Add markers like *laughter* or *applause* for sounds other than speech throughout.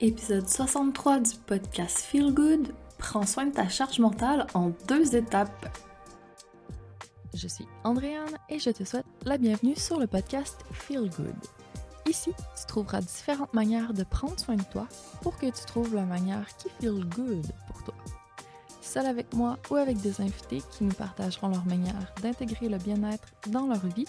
Épisode 63 du podcast Feel Good. Prends soin de ta charge mentale en deux étapes. Je suis Andréane et je te souhaite la bienvenue sur le podcast Feel Good. Ici, tu trouveras différentes manières de prendre soin de toi pour que tu trouves la manière qui feel good pour toi. Seul avec moi ou avec des invités qui nous partageront leur manière d'intégrer le bien-être dans leur vie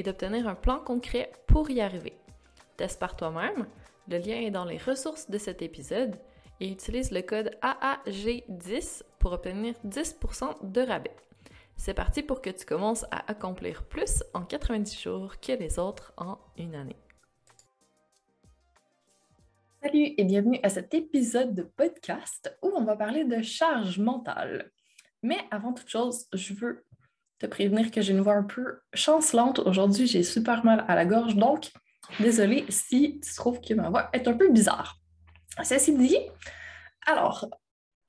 et d'obtenir un plan concret pour y arriver. Teste par toi-même, le lien est dans les ressources de cet épisode et utilise le code AAG10 pour obtenir 10% de rabais. C'est parti pour que tu commences à accomplir plus en 90 jours que les autres en une année. Salut et bienvenue à cet épisode de podcast où on va parler de charge mentale. Mais avant toute chose, je veux te prévenir que j'ai une voix un peu chancelante. Aujourd'hui, j'ai super mal à la gorge, donc désolé si tu trouves que ma voix est un peu bizarre. Ceci dit, alors,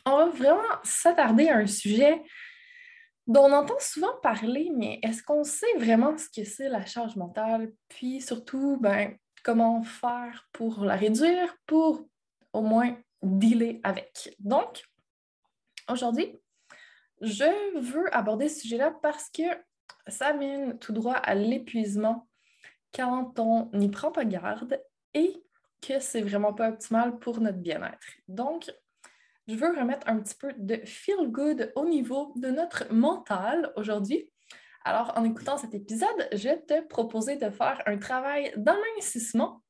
on va vraiment s'attarder à un sujet dont on entend souvent parler, mais est-ce qu'on sait vraiment ce que c'est la charge mentale? Puis surtout, ben, comment faire pour la réduire, pour au moins dealer avec. Donc, aujourd'hui, je veux aborder ce sujet-là parce que ça mène tout droit à l'épuisement quand on n'y prend pas garde et que c'est vraiment pas optimal pour notre bien-être. Donc, je veux remettre un petit peu de feel good au niveau de notre mental aujourd'hui. Alors, en écoutant cet épisode, je vais te proposer de faire un travail d'amincissement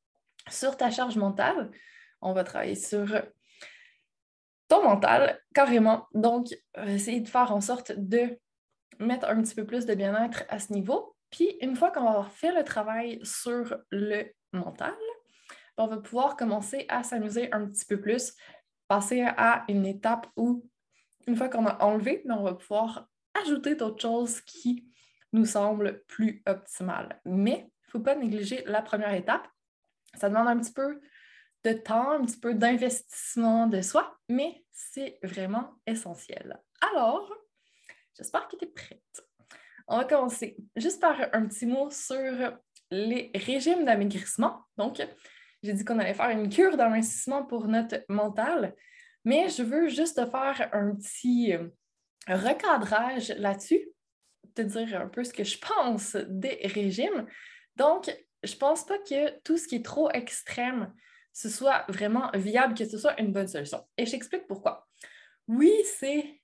sur ta charge mentale. On va travailler sur ton mental, carrément. Donc, euh, essayer de faire en sorte de mettre un petit peu plus de bien-être à ce niveau. Puis, une fois qu'on va avoir fait le travail sur le mental, on va pouvoir commencer à s'amuser un petit peu plus, passer à une étape où, une fois qu'on a enlevé, ben, on va pouvoir ajouter d'autres choses qui nous semblent plus optimales. Mais il ne faut pas négliger la première étape. Ça demande un petit peu de temps, un petit peu d'investissement de soi, mais c'est vraiment essentiel. Alors, j'espère que tu es prête. On va commencer juste par un petit mot sur les régimes d'amaigrissement. Donc, j'ai dit qu'on allait faire une cure d'investissement pour notre mental, mais je veux juste faire un petit recadrage là-dessus, te dire un peu ce que je pense des régimes. Donc, je pense pas que tout ce qui est trop extrême, ce soit vraiment viable, que ce soit une bonne solution. Et je t'explique pourquoi. Oui, c'est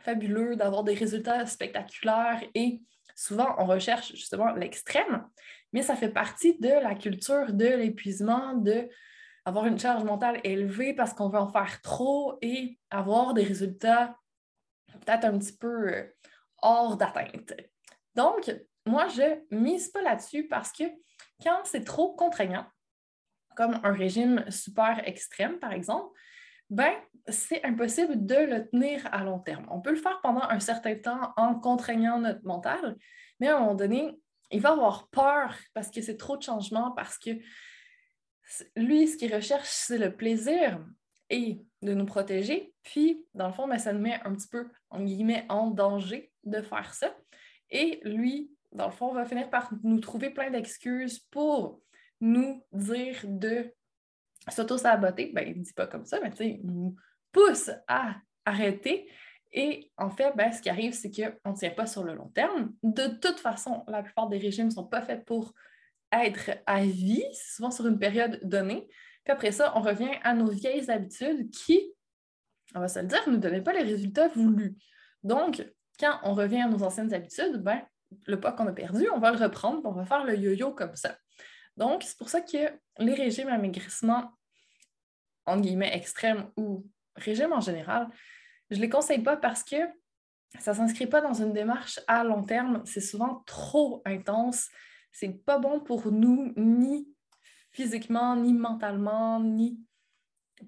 fabuleux d'avoir des résultats spectaculaires et souvent on recherche justement l'extrême, mais ça fait partie de la culture de l'épuisement, de avoir une charge mentale élevée parce qu'on veut en faire trop et avoir des résultats peut-être un petit peu euh, hors d'atteinte. Donc, moi, je mise pas là-dessus parce que quand c'est trop contraignant, comme un régime super extrême, par exemple, ben, c'est impossible de le tenir à long terme. On peut le faire pendant un certain temps en contraignant notre mental, mais à un moment donné, il va avoir peur parce que c'est trop de changements, parce que lui, ce qu'il recherche, c'est le plaisir et de nous protéger. Puis, dans le fond, ben, ça nous met un petit peu, en guillemets, en danger de faire ça. Et lui, dans le fond, va finir par nous trouver plein d'excuses pour nous dire de s'auto-saboter, ben, il ne dit pas comme ça, mais il nous pousse à arrêter. Et en fait, ben, ce qui arrive, c'est qu'on ne tient pas sur le long terme. De toute façon, la plupart des régimes ne sont pas faits pour être à vie, souvent sur une période donnée. Puis après ça, on revient à nos vieilles habitudes qui, on va se le dire, ne donnaient pas les résultats voulus. Donc, quand on revient à nos anciennes habitudes, ben, le poids qu'on a perdu, on va le reprendre, on va faire le yo-yo comme ça. Donc, c'est pour ça que les régimes à maigrissement, entre guillemets, extrêmes ou régimes en général, je ne les conseille pas parce que ça ne s'inscrit pas dans une démarche à long terme. C'est souvent trop intense. C'est pas bon pour nous, ni physiquement, ni mentalement, ni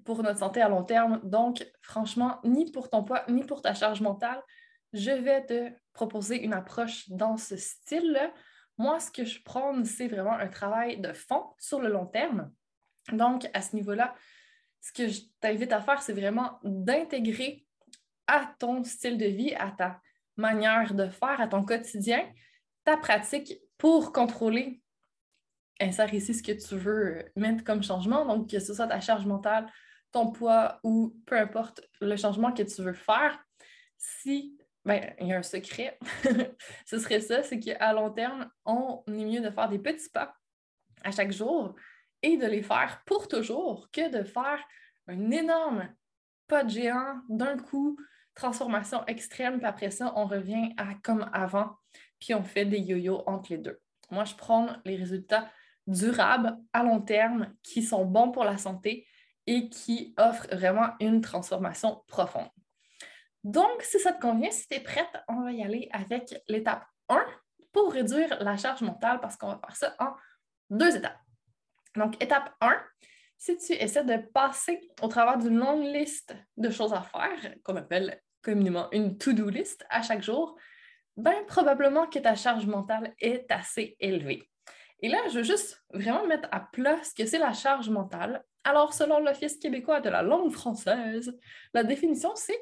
pour notre santé à long terme. Donc, franchement, ni pour ton poids, ni pour ta charge mentale, je vais te proposer une approche dans ce style-là. Moi, ce que je prends, c'est vraiment un travail de fond sur le long terme. Donc, à ce niveau-là, ce que je t'invite à faire, c'est vraiment d'intégrer à ton style de vie, à ta manière de faire, à ton quotidien, ta pratique pour contrôler, insère ici ce que tu veux mettre comme changement, donc que ce soit ta charge mentale, ton poids ou peu importe le changement que tu veux faire. Si ben, il y a un secret, *laughs* ce serait ça, c'est qu'à long terme, on est mieux de faire des petits pas à chaque jour et de les faire pour toujours que de faire un énorme pas de géant d'un coup, transformation extrême, puis après ça, on revient à comme avant, puis on fait des yo-yo entre les deux. Moi, je prends les résultats durables à long terme qui sont bons pour la santé et qui offrent vraiment une transformation profonde. Donc, si ça te convient, si tu es prête, on va y aller avec l'étape 1 pour réduire la charge mentale parce qu'on va faire ça en deux étapes. Donc, étape 1, si tu essaies de passer au travers d'une longue liste de choses à faire, qu'on appelle communément une to-do list à chaque jour, ben probablement que ta charge mentale est assez élevée. Et là, je veux juste vraiment mettre à plat ce que c'est la charge mentale. Alors, selon l'Office québécois de la langue française, la définition, c'est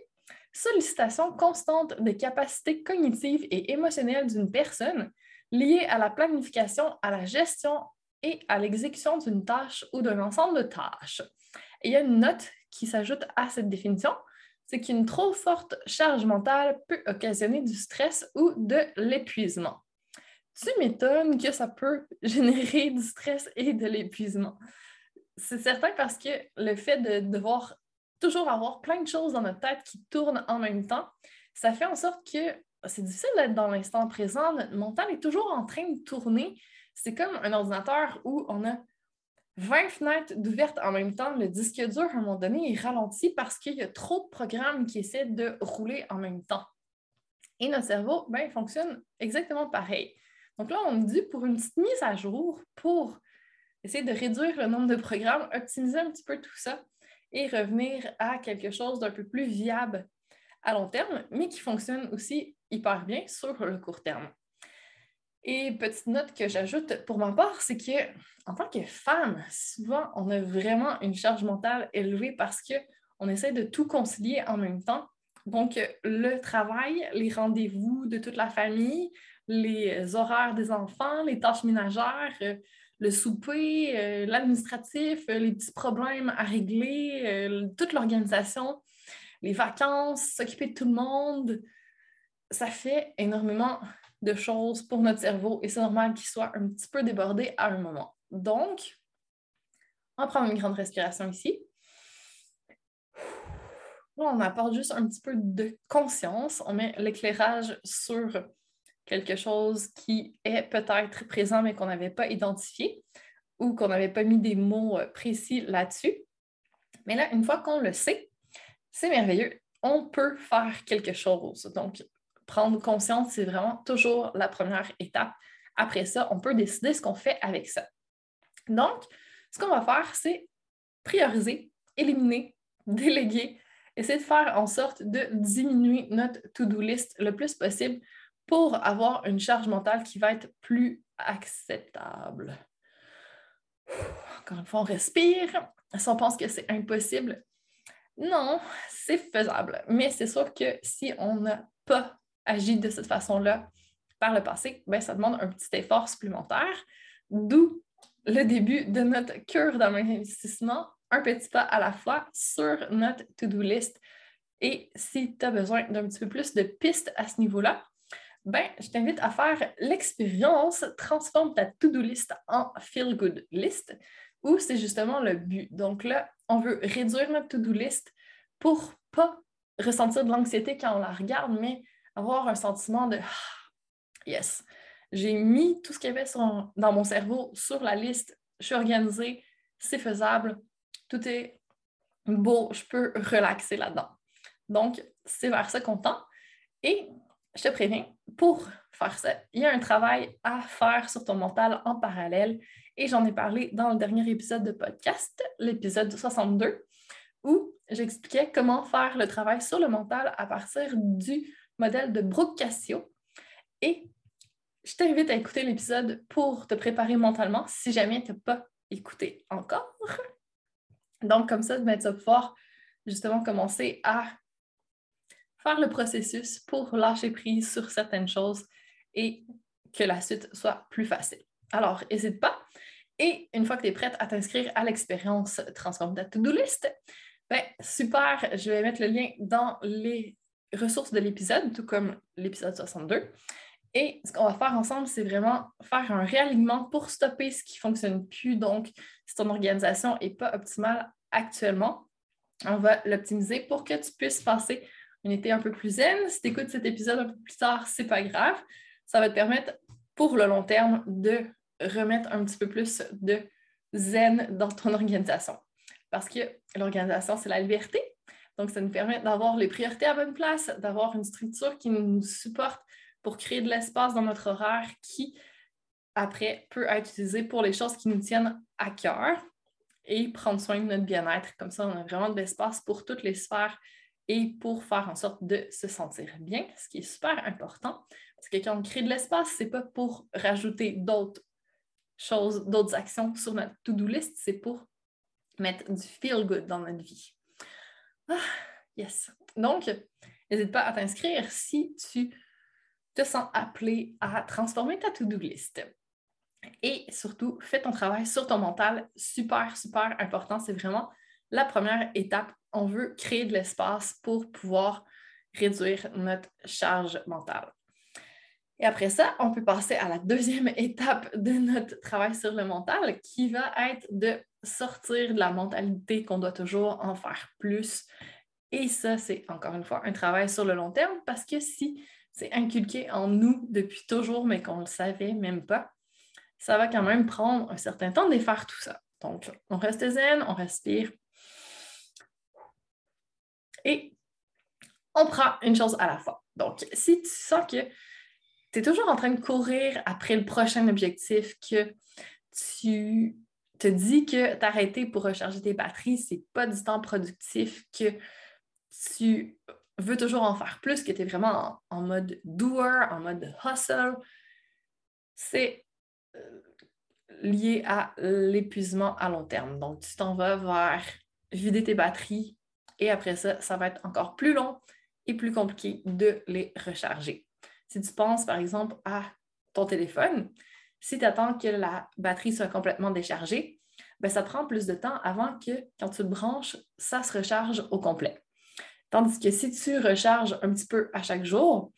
sollicitation constante des capacités cognitives et émotionnelles d'une personne liée à la planification, à la gestion et à l'exécution d'une tâche ou d'un ensemble de tâches. Et il y a une note qui s'ajoute à cette définition, c'est qu'une trop forte charge mentale peut occasionner du stress ou de l'épuisement. Tu m'étonnes que ça peut *laughs* générer du stress et de l'épuisement. C'est certain parce que le fait de devoir toujours avoir plein de choses dans notre tête qui tournent en même temps, ça fait en sorte que c'est difficile d'être dans l'instant présent. Notre mental est toujours en train de tourner. C'est comme un ordinateur où on a 20 fenêtres d'ouvertes en même temps. Le disque dur, à un moment donné, est ralenti parce qu'il y a trop de programmes qui essaient de rouler en même temps. Et notre cerveau, ben, il fonctionne exactement pareil. Donc là, on nous dit pour une petite mise à jour, pour essayer de réduire le nombre de programmes, optimiser un petit peu tout ça, et revenir à quelque chose d'un peu plus viable à long terme, mais qui fonctionne aussi hyper bien sur le court terme. Et petite note que j'ajoute pour ma part, c'est que en tant que femme, souvent on a vraiment une charge mentale élevée parce qu'on essaie de tout concilier en même temps. Donc, le travail, les rendez-vous de toute la famille, les horaires des enfants, les tâches ménagères, le souper, euh, l'administratif, euh, les petits problèmes à régler, euh, toute l'organisation, les vacances, s'occuper de tout le monde. Ça fait énormément de choses pour notre cerveau et c'est normal qu'il soit un petit peu débordé à un moment. Donc, on va prendre une grande respiration ici. On apporte juste un petit peu de conscience. On met l'éclairage sur quelque chose qui est peut-être présent mais qu'on n'avait pas identifié ou qu'on n'avait pas mis des mots euh, précis là-dessus. Mais là, une fois qu'on le sait, c'est merveilleux. On peut faire quelque chose. Donc, prendre conscience, c'est vraiment toujours la première étape. Après ça, on peut décider ce qu'on fait avec ça. Donc, ce qu'on va faire, c'est prioriser, éliminer, *laughs* déléguer, essayer de faire en sorte de diminuer notre to-do list le plus possible pour avoir une charge mentale qui va être plus acceptable. Encore une fois, on respire. Si on pense que c'est impossible, non, c'est faisable. Mais c'est sûr que si on n'a pas agi de cette façon-là par le passé, ben, ça demande un petit effort supplémentaire, d'où le début de notre cure d'investissement, un petit pas à la fois sur notre to-do list. Et si tu as besoin d'un petit peu plus de pistes à ce niveau-là, ben, je t'invite à faire l'expérience Transforme ta to-do list en feel-good list, ou c'est justement le but. Donc là, on veut réduire notre to-do list pour pas ressentir de l'anxiété quand on la regarde, mais avoir un sentiment de ah, yes, j'ai mis tout ce qu'il y avait dans mon cerveau sur la liste, je suis organisée, c'est faisable, tout est beau, je peux relaxer là-dedans. Donc, c'est vers ça qu'on tend. Et je te préviens, pour faire ça, il y a un travail à faire sur ton mental en parallèle. Et j'en ai parlé dans le dernier épisode de podcast, l'épisode 62, où j'expliquais comment faire le travail sur le mental à partir du modèle de Brooke Cassio. Et je t'invite à écouter l'épisode pour te préparer mentalement si jamais tu n'as pas écouté encore. Donc, comme ça, ben, tu vas pouvoir justement commencer à faire le processus pour lâcher prise sur certaines choses et que la suite soit plus facile. Alors, n'hésite pas. Et une fois que tu es prête à t'inscrire à l'expérience Transforme ta to-do list, ben, super, je vais mettre le lien dans les ressources de l'épisode, tout comme l'épisode 62. Et ce qu'on va faire ensemble, c'est vraiment faire un réalignement pour stopper ce qui ne fonctionne plus. Donc, si ton organisation n'est pas optimale actuellement, on va l'optimiser pour que tu puisses passer une été un peu plus zen. Si tu écoutes cet épisode un peu plus tard, ce n'est pas grave. Ça va te permettre pour le long terme de remettre un petit peu plus de zen dans ton *laughs* organisation. Parce que l'organisation, c'est la liberté. Donc, ça nous permet d'avoir les priorités à bonne place, d'avoir une structure qui nous supporte pour créer de l'espace dans notre horaire qui, après, peut être utilisé pour les choses qui nous tiennent à cœur et prendre soin de notre bien-être. Comme ça, on a vraiment de l'espace pour toutes les sphères et pour faire en sorte de se sentir bien, ce qui est super important. Parce que quand on crée de l'espace, ce n'est pas pour rajouter d'autres choses, d'autres actions sur notre to-do list, c'est pour mettre du feel good dans notre vie. Ah, yes. Donc, n'hésite pas à t'inscrire si tu te sens appelé à transformer ta to-do list. Et surtout, fais ton travail sur ton mental. Super, super important. C'est vraiment la première étape. On veut créer de l'espace pour pouvoir réduire notre charge mentale. Et après ça, on peut passer à la deuxième *laughs* étape de notre travail sur le mental qui va être de sortir de la mentalité qu'on doit toujours en faire plus. Et ça, c'est encore une fois un travail sur le long terme parce que si c'est inculqué en nous depuis toujours, mais qu'on ne le savait même pas, ça va quand même prendre un certain temps de faire tout ça. Donc, on reste zen, on respire. Et on prend une chose à la fois. Donc, si tu sens que tu es toujours en train de courir après le prochain objectif, que tu te dis que t'arrêter pour recharger tes batteries, c'est pas du temps productif, que tu veux toujours en faire plus, que tu es vraiment en, mode doer, en mode hustle, c'est euh, lié à l'épuisement à long terme. Donc, tu t'en vas vers vider tes batteries et après ça, ça va être encore plus long et plus compliqué de les recharger. Si tu penses par exemple à ton téléphone, si tu attends que la batterie soit complètement déchargée, ben, ça prend plus de temps avant que quand tu le branches, ça se recharge au complet. Tandis que si tu recharges un petit peu à chaque jour,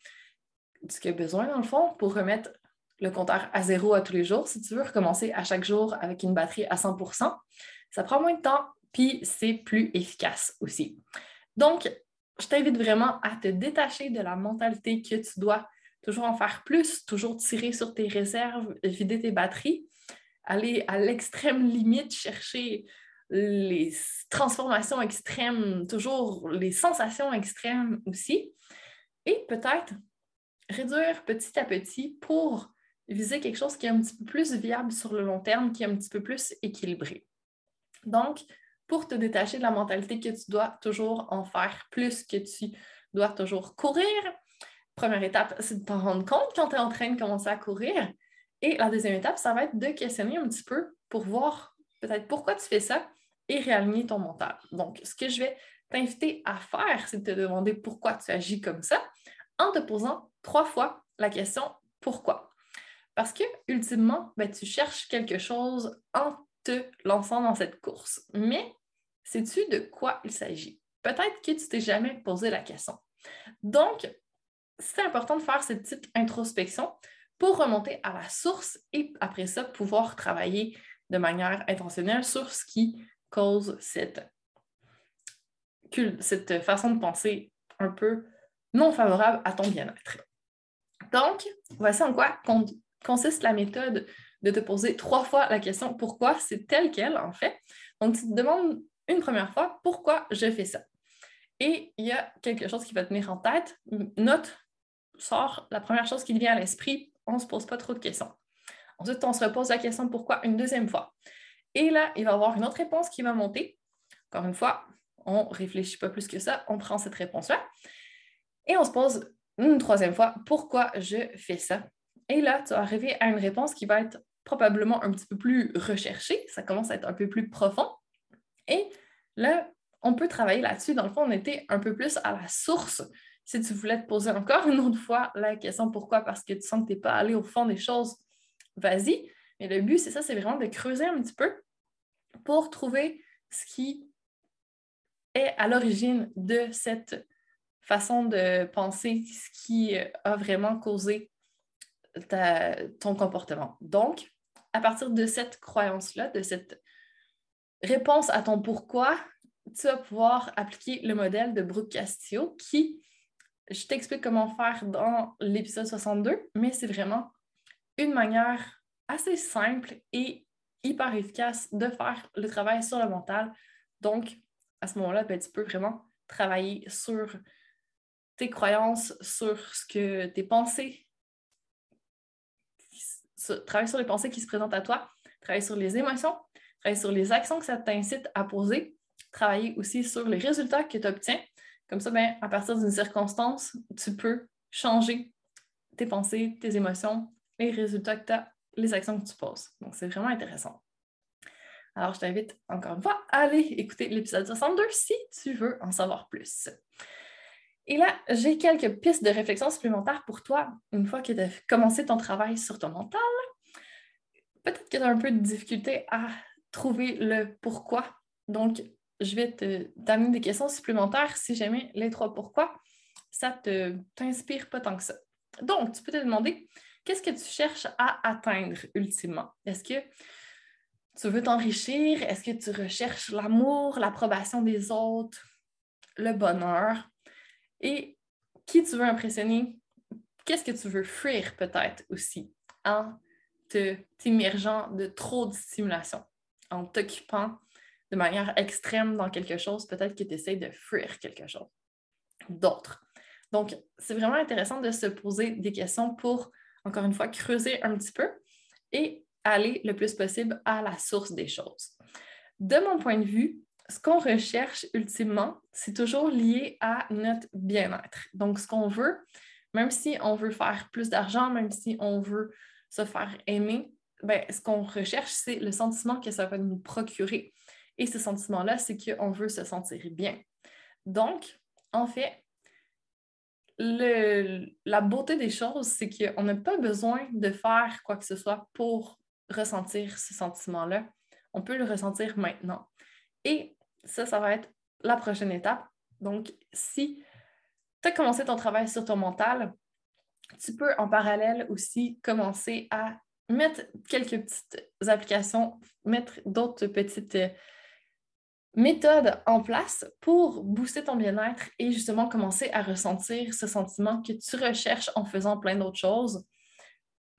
ce qu'il y a besoin dans le fond pour remettre le compteur à zéro à tous les jours, si tu veux recommencer à chaque jour avec une batterie à 100% ça prend moins de temps, puis c'est plus efficace aussi. Donc, je t'invite vraiment à te détacher de la mentalité que tu dois toujours en faire plus, toujours tirer sur tes réserves, vider tes batteries, aller à l'extrême limite, chercher les transformations extrêmes, toujours les sensations extrêmes aussi. Et peut-être réduire petit à petit pour viser quelque chose qui est un petit peu plus viable sur le long terme, qui est un petit peu plus équilibré. Donc, pour te détacher de la mentalité que tu dois toujours en faire plus, que tu dois toujours courir, première étape, c'est de t'en rendre compte quand tu es en train de commencer à courir. Et la deuxième étape, ça va être de questionner un petit peu pour voir peut-être pourquoi tu fais ça et réaligner ton mental. Donc, ce que je vais t'inviter à faire, c'est de te demander pourquoi tu agis comme ça en te posant trois fois la question pourquoi. Parce que, ultimement, ben, tu cherches quelque chose en te lançant dans cette course. Mais sais-tu de quoi il s'agit? Peut-être que tu t'es jamais posé la question. Donc, c'est important de faire cette petite introspection pour remonter à la source et après ça, pouvoir travailler de manière intentionnelle sur ce qui cause cette, cette façon de penser un peu non favorable à ton bien-être. Donc, voici en quoi consiste la méthode de te poser trois fois la question pourquoi c'est tel quel, en fait. Donc, tu te demandes une première fois pourquoi je fais ça? Et il y a quelque chose qui va tenir en tête. Note, sort la première chose qui vient à l'esprit. On ne se pose pas trop de questions. Ensuite, on se repose la question pourquoi une deuxième fois? Et là, il va y avoir une autre réponse qui va monter. Encore une fois, on ne réfléchit pas plus que ça, on prend cette réponse-là. Et on se pose une troisième fois pourquoi je fais ça? Et là, tu vas arriver à une réponse qui va être probablement un petit peu plus recherchée. Ça commence à être un peu plus profond. Là, on peut travailler là-dessus. Dans le fond, on était un peu plus à la source. Si tu voulais te poser encore une autre fois la question pourquoi, parce que tu sens que tu n'es pas allé au fond des choses, vas-y. Mais le but, c'est ça, c'est vraiment de creuser un petit peu pour trouver ce qui est à l'origine de cette façon de penser, ce qui a vraiment causé ton comportement. Donc, à partir de cette croyance-là, de cette réponse à ton pourquoi, tu vas pouvoir appliquer le modèle de Brooke Castillo qui, je t'explique comment faire dans l'épisode 62, mais c'est vraiment une manière assez simple et hyper efficace de faire le travail sur le mental. Donc, à ce moment-là, ben, tu peux vraiment travailler sur tes croyances, sur ce que tes pensées, travailler sur les pensées qui se présentent à toi, travailler sur les émotions, travailler sur les actions que ça t'incite à poser, travailler aussi sur les résultats que tu obtiens. Comme ça, ben, à partir d'une circonstance, tu peux changer tes pensées, tes émotions, les résultats que tu as les actions que tu poses. Donc, c'est vraiment intéressant. Alors, je t'invite encore une fois à aller écouter l'épisode 62 si tu veux en savoir plus. Et là, j'ai quelques pistes de réflexion supplémentaires pour toi une fois que tu as commencé ton travail sur ton mental. Peut-être que tu as un peu de difficulté à trouver le pourquoi. Donc, je vais t'amener des questions supplémentaires si jamais les trois pourquoi, ça ne t'inspire pas tant que ça. Donc, tu peux te demander qu'est-ce que tu cherches à atteindre ultimement? Est-ce que tu veux t'enrichir? Est-ce que tu recherches l'amour, l'approbation des autres, le bonheur? Et qui tu veux impressionner? Qu'est-ce que tu veux fuir peut-être aussi en t'immergeant de trop de stimulation, en t'occupant de manière extrême dans quelque chose, peut-être que tu essaies de fuir quelque chose d'autre. Donc, c'est vraiment intéressant de se poser des questions pour encore une fois, creuser un petit peu et aller le plus possible à la source des choses. De mon point de vue, ce qu'on recherche ultimement, c'est toujours lié à notre bien-être. Donc, ce qu'on veut, même si on veut faire plus d'argent, même si on veut se faire aimer, ben, ce qu'on recherche, c'est le sentiment que ça va nous procurer. Et ce sentiment-là, c'est qu'on veut se sentir bien. Donc, en fait, la beauté des choses, c'est qu'on n'a pas besoin de faire quoi que ce soit pour ressentir ce sentiment-là. On peut le ressentir maintenant. Et ça, ça va être la prochaine étape. Donc, si tu as commencé ton travail sur ton mental, tu peux en parallèle aussi commencer à mettre quelques petites applications, mettre d'autres petites méthode en place pour booster ton bien-être et justement commencer à ressentir ce sentiment que tu recherches en faisant plein d'autres choses.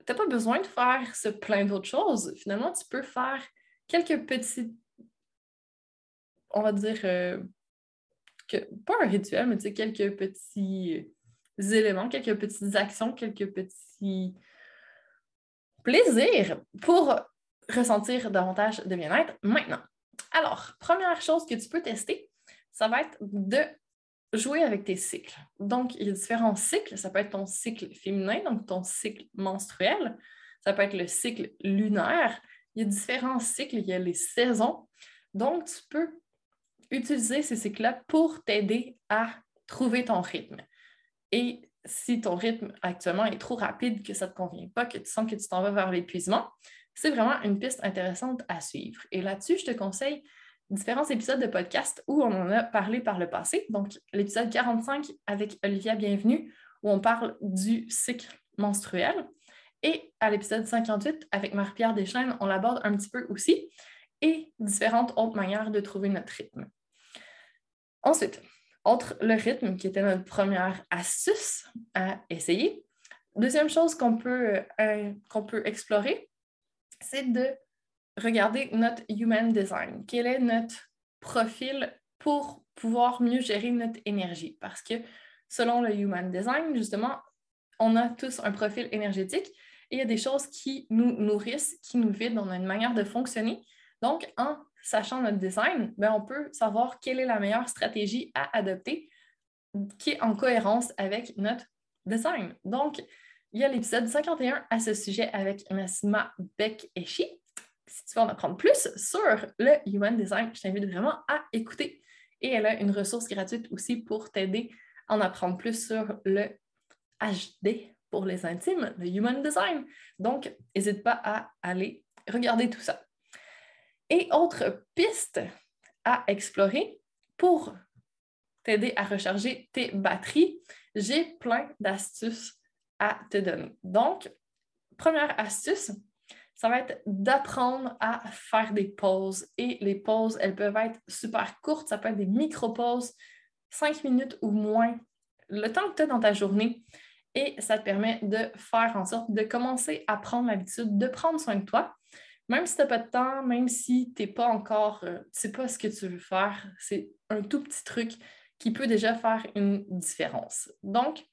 Tu n'as pas besoin de faire ce plein d'autres choses. Finalement, tu peux faire quelques petits, on va dire, euh, que, pas un rituel, mais tu quelques petits éléments, quelques petites actions, quelques petits plaisirs pour ressentir davantage de bien-être maintenant. Alors, première chose que tu peux tester, ça va être de jouer avec tes cycles. Donc, il y a différents cycles. Ça peut être ton cycle féminin, donc ton cycle menstruel. Ça peut être le cycle lunaire. Il y a différents cycles, il y a les saisons. Donc, tu peux utiliser ces cycles-là pour t'aider à trouver ton rythme. Et si ton rythme actuellement est trop rapide, que ça ne te convient pas, que tu sens que tu t'en vas vers l'épuisement, c'est vraiment une piste intéressante à suivre. Et là-dessus, je te conseille différents épisodes de podcast où on en a parlé par le passé. Donc, l'épisode 45 avec Olivia Bienvenue, où on parle du cycle menstruel. Et à l'épisode 58, avec Marie-Pierre Deschaines, on l'aborde un petit peu aussi et différentes autres manières de trouver notre rythme. Ensuite, entre le rythme, qui était notre première astuce à essayer, deuxième chose qu'on peut, euh, peut explorer, c'est de regarder notre human design. Quel est notre profil pour pouvoir mieux gérer notre énergie? Parce que selon le human design, justement, on a tous un profil énergétique et il y a des choses qui nous nourrissent, qui nous vident, on a une manière de fonctionner. Donc, en sachant notre design, ben, on peut savoir quelle est la meilleure stratégie à adopter qui est en cohérence avec notre design. Donc, il y a l'épisode 51 à ce sujet avec Nassima Beck-Eshi. Si tu veux en apprendre plus sur le Human Design, je t'invite vraiment à écouter. Et elle a une ressource gratuite aussi pour t'aider à en apprendre plus sur le HD pour les intimes, le Human Design. Donc, n'hésite pas à aller regarder tout ça. Et autre piste à explorer pour t'aider à recharger tes batteries, j'ai plein d'astuces à te donner. Donc, première astuce, ça va être d'apprendre à faire des pauses. Et les pauses, elles peuvent être super courtes, ça peut être des micro-pauses, cinq minutes ou moins, le temps que tu as dans ta journée. Et ça te permet de faire en sorte de commencer à prendre l'habitude de prendre soin de toi. Même si tu n'as pas de temps, même si tu n'es pas encore, euh, tu sais pas ce que tu veux faire, c'est un tout petit truc qui peut déjà faire une différence. Donc,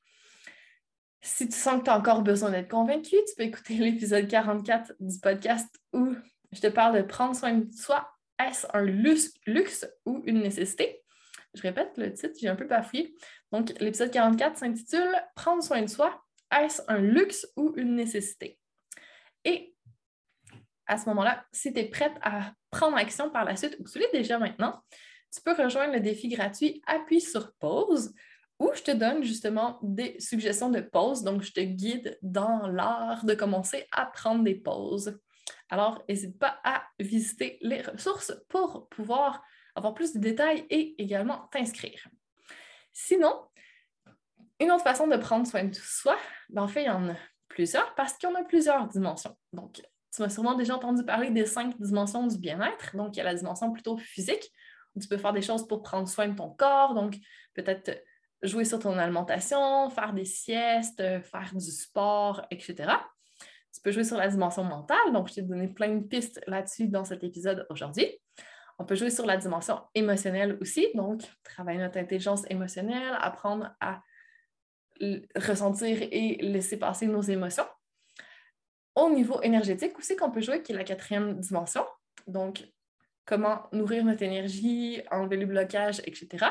si tu sens que tu as encore besoin d'être convaincu, tu peux écouter *laughs* l'épisode 44 du podcast où je te parle de prendre soin de soi. Est-ce un luxe, ou une nécessité? Je répète le titre, j'ai un peu bafouillé. Donc, l'épisode 44 s'intitule Prendre soin de soi, est-ce un luxe ou une nécessité? Et à ce moment-là, si tu es prête à prendre action par la suite ou que tu l'es déjà maintenant, tu peux rejoindre le défi gratuit Appuie sur pause où je te donne justement des suggestions de pauses. Donc, je te guide dans l'art de commencer à prendre des pauses. Alors, n'hésite pas à visiter les ressources pour pouvoir avoir plus de détails et également t'inscrire. Sinon, une autre façon de prendre soin de soi, ben en fait, il y en a plusieurs parce qu'il y en a plusieurs dimensions. Donc, tu m'as sûrement déjà entendu parler des cinq dimensions du bien-être. Donc, il y a la dimension plutôt physique, où tu peux faire des choses pour prendre soin de ton corps. Donc, peut-être jouer sur ton alimentation, faire des siestes, faire du sport, etc. Tu peux jouer sur la dimension mentale, donc je t'ai donné plein de pistes là-dessus dans cet épisode aujourd'hui. On peut jouer sur la dimension émotionnelle aussi, donc travailler notre intelligence émotionnelle, apprendre à ressentir et laisser passer nos émotions. Au niveau énergétique aussi qu'on peut jouer, qui est la quatrième dimension, donc comment nourrir notre énergie, enlever les blocages, etc.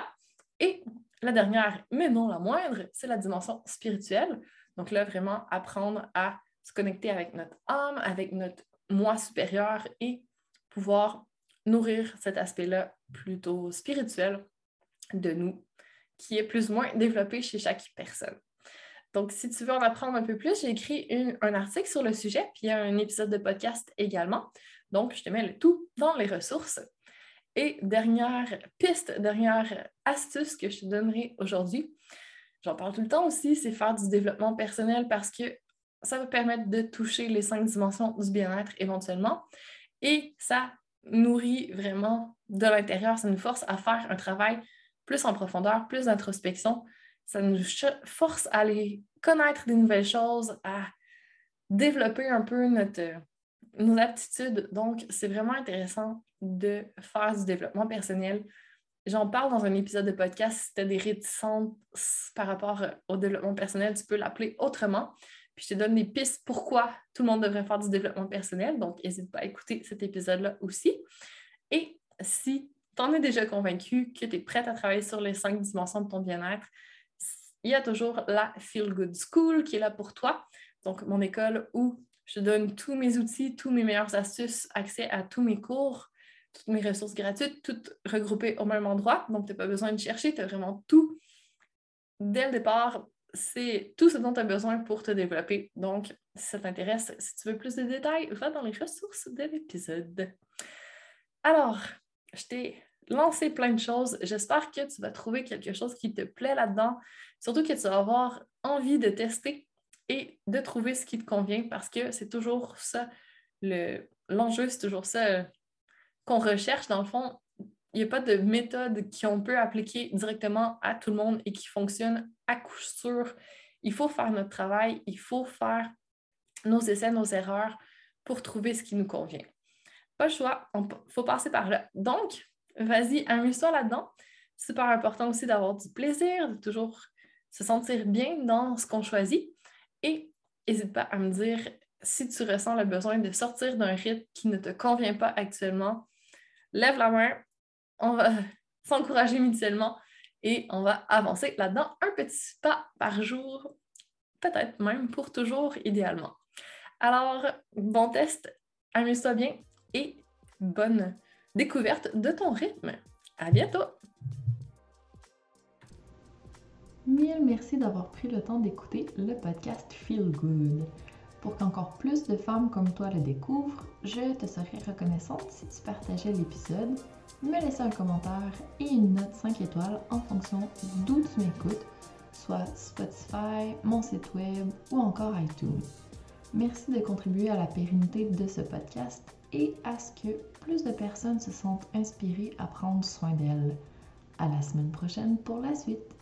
Et la dernière, mais non la moindre, c'est la dimension spirituelle. Donc là, vraiment apprendre à se connecter avec notre âme, avec notre moi supérieur et pouvoir nourrir cet aspect-là plutôt spirituel de nous, qui est plus ou moins développé chez chaque personne. Donc, si tu veux en apprendre un peu plus, j'ai écrit un article sur le sujet, puis il y a un épisode de podcast également. Donc, je te mets le tout dans les ressources. Et dernière piste, dernière astuce que je te donnerai aujourd'hui, j'en parle tout le temps aussi, c'est faire du développement personnel parce que ça va permettre de toucher les cinq dimensions du bien-être éventuellement. Et ça nourrit vraiment de l'intérieur, ça nous force à faire un travail plus en profondeur, plus d'introspection. Ça nous force à aller connaître des nouvelles choses, à développer un peu notre, nos aptitudes. Donc, c'est vraiment intéressant de faire du développement personnel. J'en parle dans un épisode de podcast. Si tu as des réticences par rapport au développement personnel, tu peux l'appeler autrement. Puis je te donne des pistes pourquoi tout le monde devrait faire du développement personnel. Donc, n'hésite pas à écouter cet épisode-là aussi. Et si tu en es déjà convaincu que tu es prête à travailler sur les cinq dimensions de ton bien-être, il y a toujours la Feel Good School qui est là pour toi. Donc, mon école où je donne tous mes outils, tous mes meilleures astuces, accès à tous mes cours, toutes mes ressources gratuites, toutes regroupées au même endroit. Donc, tu n'as pas besoin de chercher, tu as vraiment tout. Dès le départ, c'est tout ce dont tu as besoin pour te développer. Donc, si ça t'intéresse, si tu veux plus de détails, va dans les ressources de l'épisode. Alors, je t'ai lancé plein de choses. J'espère que tu vas trouver quelque chose qui te plaît là-dedans. Surtout que tu vas avoir envie de tester et de trouver ce qui te convient parce que c'est toujours ça, l'enjeu, c'est toujours ça euh, qu'on recherche. Dans le fond, il n'y a pas de méthode qu'on peut appliquer directement à tout le monde et qui fonctionne à coup sûr. Il faut faire notre travail, il faut faire nos essais, nos erreurs pour trouver ce qui nous convient. Pas le choix, il faut passer par là. Donc, vas-y, amuse-toi là-dedans. Super important aussi d'avoir du plaisir, de toujours se sentir bien dans ce qu'on choisit. Et n'hésite pas à me dire si tu ressens le besoin de sortir d'un rythme qui ne te convient pas actuellement. Lève la main, on va *laughs* s'encourager mutuellement et on va avancer là-dedans un petit pas par jour, peut-être même pour toujours idéalement. Alors, bon test, amuse-toi bien et bonne découverte de ton rythme. À bientôt! Mille merci d'avoir pris le temps d'écouter le podcast Feel Good. Pour qu'encore plus de femmes comme toi le découvrent, je te serais reconnaissante si tu partageais l'épisode, me laissais un commentaire et une note 5 étoiles en fonction d'où tu m'écoutes, soit Spotify, mon site web ou encore iTunes. Merci de contribuer à la pérennité de ce podcast et à ce que plus de personnes se sentent inspirées à prendre soin d'elles. À la semaine prochaine pour la suite.